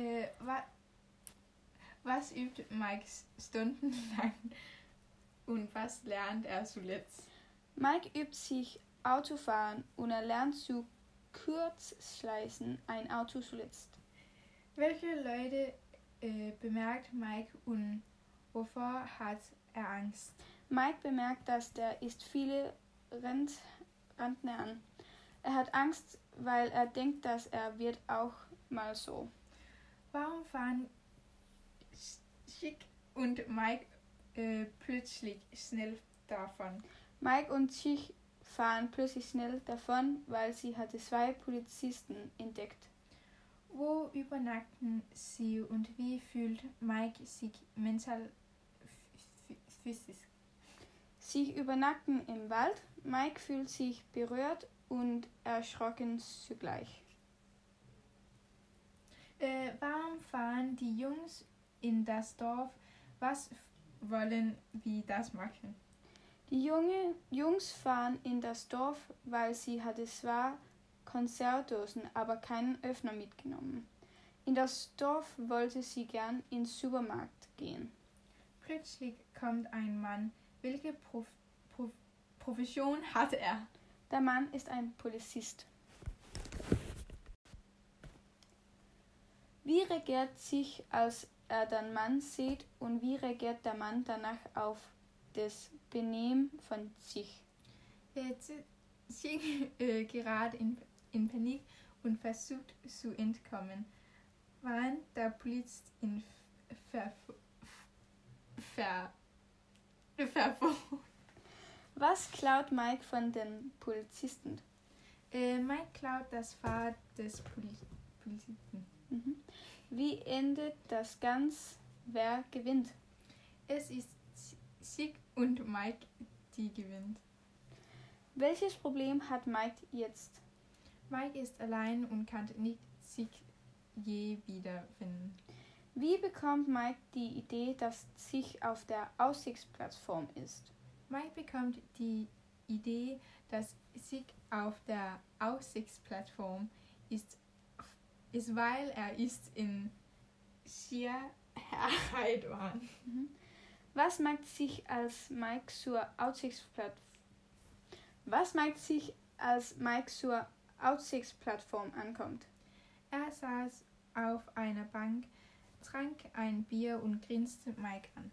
Äh, wa was übt Mike stundenlang und was lernt er zuletzt? Mike übt sich Autofahren und er lernt zu Kurzschleißen ein Auto zuletzt. Welche Leute äh, bemerkt Mike und wovor hat er Angst? Mike bemerkt, dass der ist viele Rent Rentner an. Er hat Angst, weil er denkt, dass er wird auch mal so. Warum fahren Chick und Mike äh, plötzlich schnell davon? Mike und Chick fahren plötzlich schnell davon, weil sie hatte zwei Polizisten entdeckt. Wo übernachten sie und wie fühlt Mike sich mental physisch? Sie übernachten im Wald. Mike fühlt sich berührt und erschrocken zugleich. Äh, fahren die Jungs in das Dorf? Was wollen wir das machen? Die Junge, Jungs fahren in das Dorf, weil sie hatte zwar Konzertdosen, aber keinen Öffner mitgenommen. In das Dorf wollte sie gern ins Supermarkt gehen. Plötzlich kommt ein Mann. Welche Prof Prof Profession hatte er? Der Mann ist ein Polizist. Wie reagiert sich, als er den Mann sieht und wie reagiert der Mann danach auf das Benehmen von sich? Sie äh, gerade in, in Panik und versucht zu entkommen, während der Polizist ihn ver, ver, ver, Was klaut Mike von den Polizisten? Äh, Mike klaut das Fahrrad des Poli Polizisten. Mhm. Wie endet das Ganze? Wer gewinnt? Es ist Sig und Mike, die gewinnt. Welches Problem hat Mike jetzt? Mike ist allein und kann nicht Sig je wiederfinden. Wie bekommt Mike die Idee, dass sich auf der Aussichtsplattform ist? Mike bekommt die Idee, dass Sig auf der Aussichtsplattform ist, ist weil er ist in Sicherheit war. Mhm. Was macht sich als Mike zur Aussichtsplattform? Was macht sich als Mike zur Aussichtsplattform ankommt? Er saß auf einer Bank, trank ein Bier und grinste Mike an.